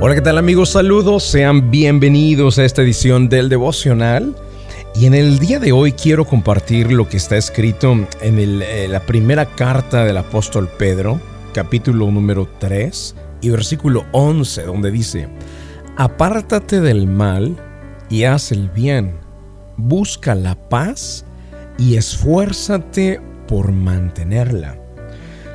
Hola, ¿qué tal amigos? Saludos, sean bienvenidos a esta edición del devocional. Y en el día de hoy quiero compartir lo que está escrito en eh, la primera carta del apóstol Pedro, capítulo número 3 y versículo 11, donde dice, Apártate del mal y haz el bien, busca la paz y esfuérzate por mantenerla.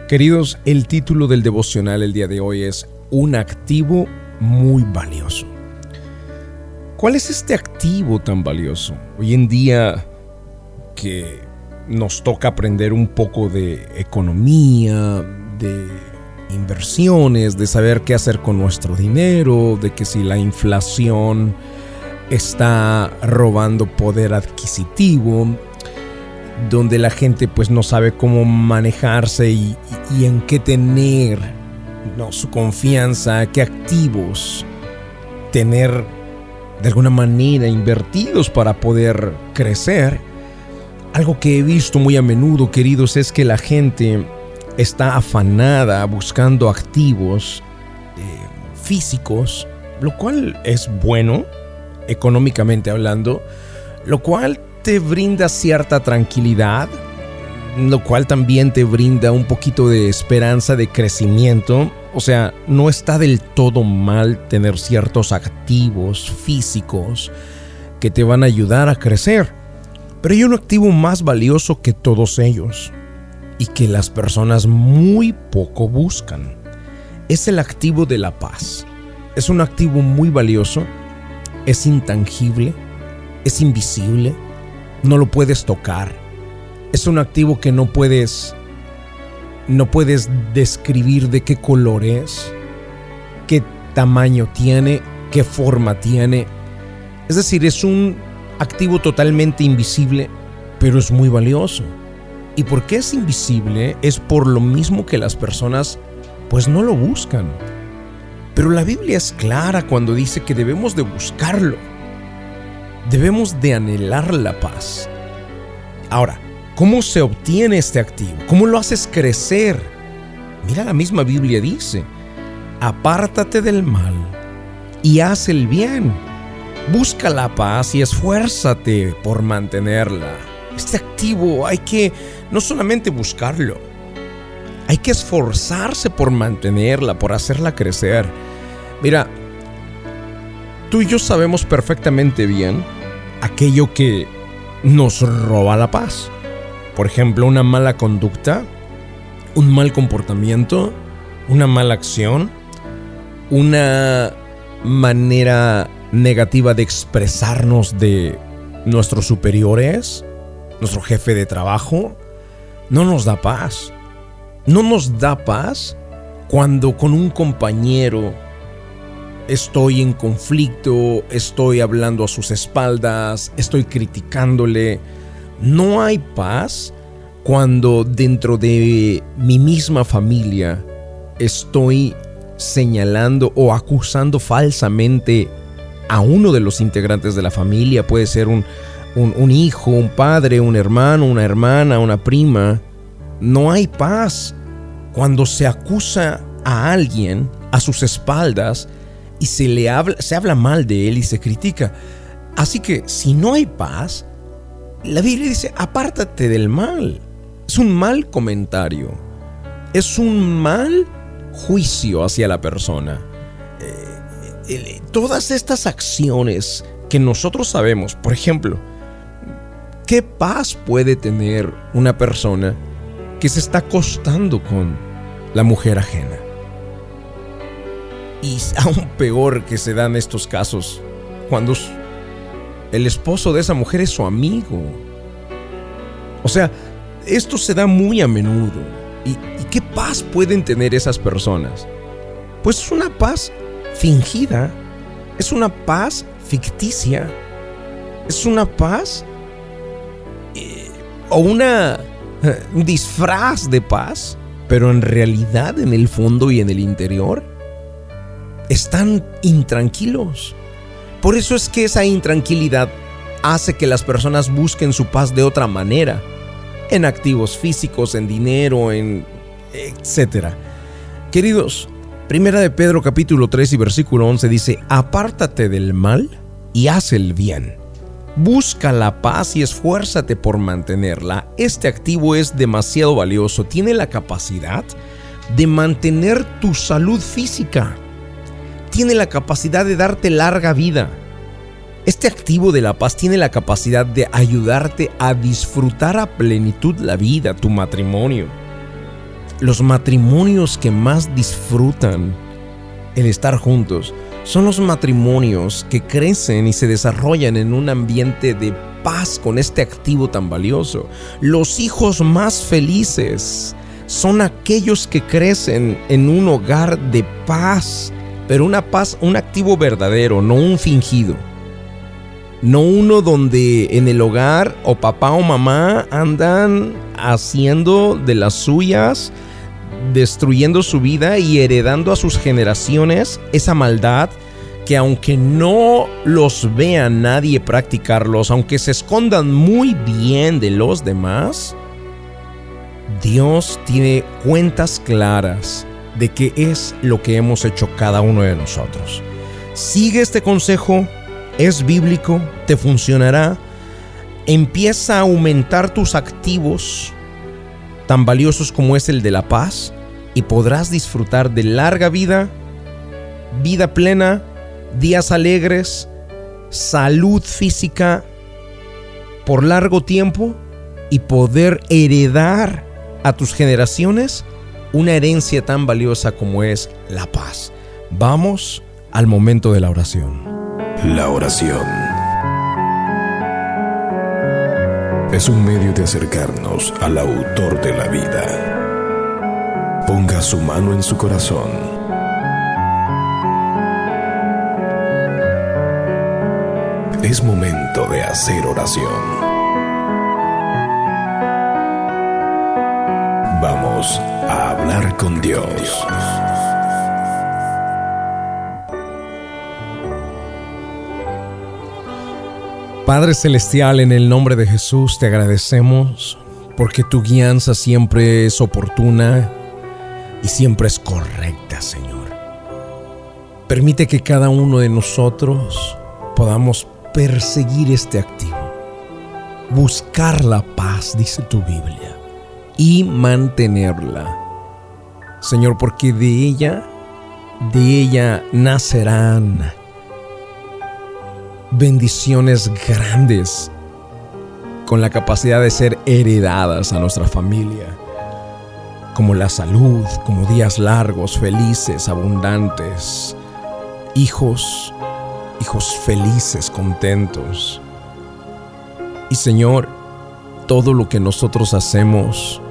Queridos, el título del devocional el día de hoy es Un activo muy valioso. ¿Cuál es este activo tan valioso? Hoy en día que nos toca aprender un poco de economía, de inversiones, de saber qué hacer con nuestro dinero, de que si la inflación está robando poder adquisitivo, donde la gente pues no sabe cómo manejarse y, y en qué tener no, su confianza, qué activos tener de alguna manera invertidos para poder crecer. Algo que he visto muy a menudo, queridos, es que la gente está afanada buscando activos eh, físicos, lo cual es bueno, económicamente hablando, lo cual te brinda cierta tranquilidad, lo cual también te brinda un poquito de esperanza de crecimiento. O sea, no está del todo mal tener ciertos activos físicos que te van a ayudar a crecer. Pero hay un activo más valioso que todos ellos y que las personas muy poco buscan. Es el activo de la paz. Es un activo muy valioso, es intangible, es invisible, no lo puedes tocar es un activo que no puedes no puedes describir de qué color es, qué tamaño tiene, qué forma tiene. Es decir, es un activo totalmente invisible, pero es muy valioso. ¿Y por qué es invisible? Es por lo mismo que las personas pues no lo buscan. Pero la Biblia es clara cuando dice que debemos de buscarlo. Debemos de anhelar la paz. Ahora, ¿Cómo se obtiene este activo? ¿Cómo lo haces crecer? Mira, la misma Biblia dice, apártate del mal y haz el bien. Busca la paz y esfuérzate por mantenerla. Este activo hay que no solamente buscarlo, hay que esforzarse por mantenerla, por hacerla crecer. Mira, tú y yo sabemos perfectamente bien aquello que nos roba la paz. Por ejemplo, una mala conducta, un mal comportamiento, una mala acción, una manera negativa de expresarnos de nuestros superiores, nuestro jefe de trabajo, no nos da paz. No nos da paz cuando con un compañero estoy en conflicto, estoy hablando a sus espaldas, estoy criticándole, no hay paz cuando dentro de mi misma familia estoy señalando o acusando falsamente a uno de los integrantes de la familia. Puede ser un, hijo, un padre, un hermano, una hermana, una prima. No hay paz cuando se acusa a alguien a sus espaldas y se le habla, se habla mal de él y se critica. Así que si no hay paz, la Biblia dice, apártate del mal. Es un mal comentario. Es un mal juicio hacia la persona. Eh, todas estas acciones que nosotros sabemos, por ejemplo, ¿qué paz puede tener una persona que se está acostando con la mujer ajena? Y aún peor que se dan estos casos cuando el esposo de esa mujer es su amigo. O sea, esto se da muy a menudo. ¿Y, qué paz pueden tener esas personas? Pues es una paz fingida, es una paz ficticia, es una paz eh, o una eh, un disfraz de paz, pero en realidad en el fondo y en el interior están intranquilos. Por eso es que esa intranquilidad hace que las personas busquen su paz de otra manera, en activos físicos, en dinero, en etcétera. Queridos, Primera de Pedro capítulo 3 y versículo 11 dice, apártate del mal y haz el bien. Busca la paz y esfuérzate por mantenerla. Este activo es demasiado valioso. Tiene la capacidad de mantener tu salud física. Tiene la capacidad de darte larga vida. Este activo de la paz tiene la capacidad de ayudarte a disfrutar a plenitud la vida, tu matrimonio. Los matrimonios que más disfrutan el estar juntos son los matrimonios que crecen y se desarrollan en un ambiente de paz con este activo tan valioso. Los hijos más felices son aquellos que crecen en un hogar de paz, pero una paz, un activo verdadero, no un fingido. No uno donde en el hogar o papá o mamá andan haciendo de las suyas, destruyendo su vida y heredando a sus generaciones esa maldad que aunque no los vea nadie practicarlos, aunque se escondan muy bien de los demás, Dios tiene cuentas claras de qué es lo que hemos hecho cada uno de nosotros. Sigue este consejo es bíblico, te funcionará, empieza a aumentar tus activos tan valiosos como es el de la paz y podrás disfrutar de larga vida, vida plena, días alegres, salud física por largo tiempo y poder heredar a tus generaciones una herencia tan valiosa como es la paz. Vamos al momento de la oración. La oración es un medio de acercarnos al autor de la vida. Ponga su mano en su corazón. Es momento de hacer oración. Vamos a hablar con Dios. Padre Celestial, en el nombre de Jesús te agradecemos porque tu guianza siempre es oportuna y siempre es correcta, Señor. Permite que cada uno de nosotros podamos perseguir este activo, buscar la paz, dice tu Biblia, y mantenerla. Señor, porque de ella, de ella nacerán bendiciones grandes con la capacidad de ser heredadas a nuestra familia, como la salud, como días largos, felices, abundantes, hijos, hijos felices, contentos. Y Señor, todo lo que nosotros hacemos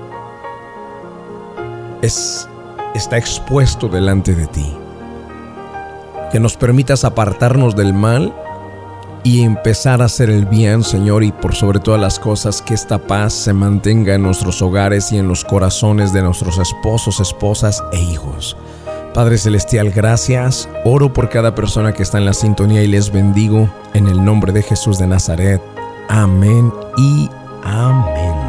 es está expuesto delante de ti. Que nos permitas apartarnos del mal y empezar a hacer el bien, Señor, y por sobre todas las cosas, que esta paz se mantenga en nuestros hogares y en los corazones de nuestros esposos, esposas e hijos. Padre Celestial, gracias. Oro por cada persona que está en la sintonía y les bendigo en el nombre de Jesús de Nazaret. Amén y amén.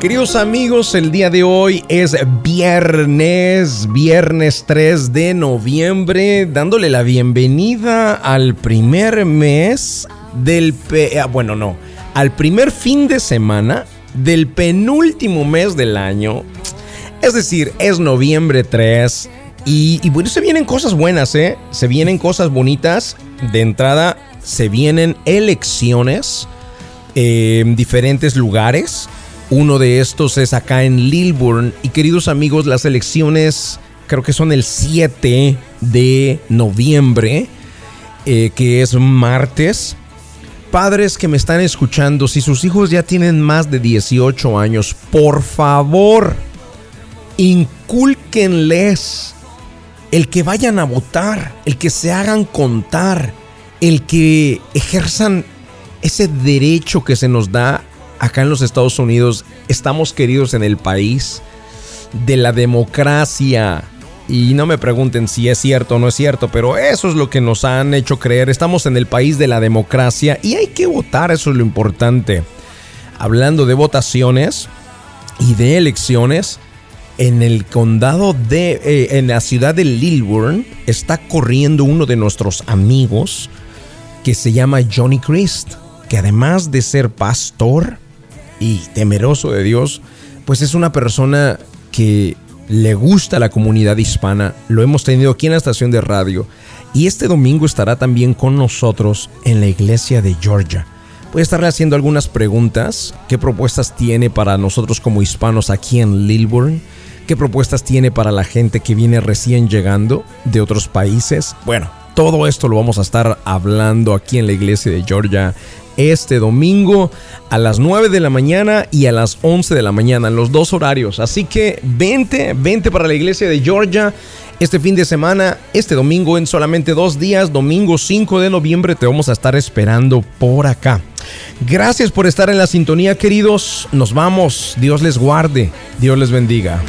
Queridos amigos, el día de hoy es viernes, viernes 3 de noviembre, dándole la bienvenida al primer mes del... Ah, bueno, no, al primer fin de semana del penúltimo mes del año. Es decir, es noviembre 3 y, y bueno, se vienen cosas buenas, ¿eh? Se vienen cosas bonitas. De entrada, se vienen elecciones en diferentes lugares uno de estos es acá en Lilburn. Y queridos amigos, las elecciones creo que son el 7 de noviembre, eh, que es martes. Padres que me están escuchando, si sus hijos ya tienen más de 18 años, por favor, inculquenles el que vayan a votar, el que se hagan contar, el que ejerzan ese derecho que se nos da acá en los Estados Unidos estamos queridos en el país de la democracia. Y no me pregunten si es cierto o no es cierto, pero eso es lo que nos han hecho creer. Estamos en el país de la democracia y hay que votar, eso es lo importante. Hablando de votaciones, y de elecciones en el condado de, eh, en la ciudad de Lilburn, está corriendo uno de nuestros amigos que se llama Johnny Christ, que además de ser pastor y temeroso de Dios, pues es una persona que le gusta la comunidad hispana. Lo hemos tenido aquí en la estación de radio y este domingo estará también con nosotros en la iglesia de Georgia. Voy a estarle haciendo algunas preguntas. ¿Qué propuestas tiene para nosotros como hispanos aquí en Lilburn? ¿Qué propuestas tiene para la gente que viene recién llegando de otros países? Bueno, todo esto lo vamos a estar hablando aquí en la iglesia de Georgia este domingo a las 9 de la mañana y a las 11 de la mañana, en los dos horarios. Así que vente, vente para la iglesia de Georgia este fin de semana, este domingo en solamente dos días, domingo 5 de noviembre, te vamos a estar esperando por acá. Gracias por estar en la sintonía, queridos. Nos vamos. Dios les guarde. Dios les bendiga.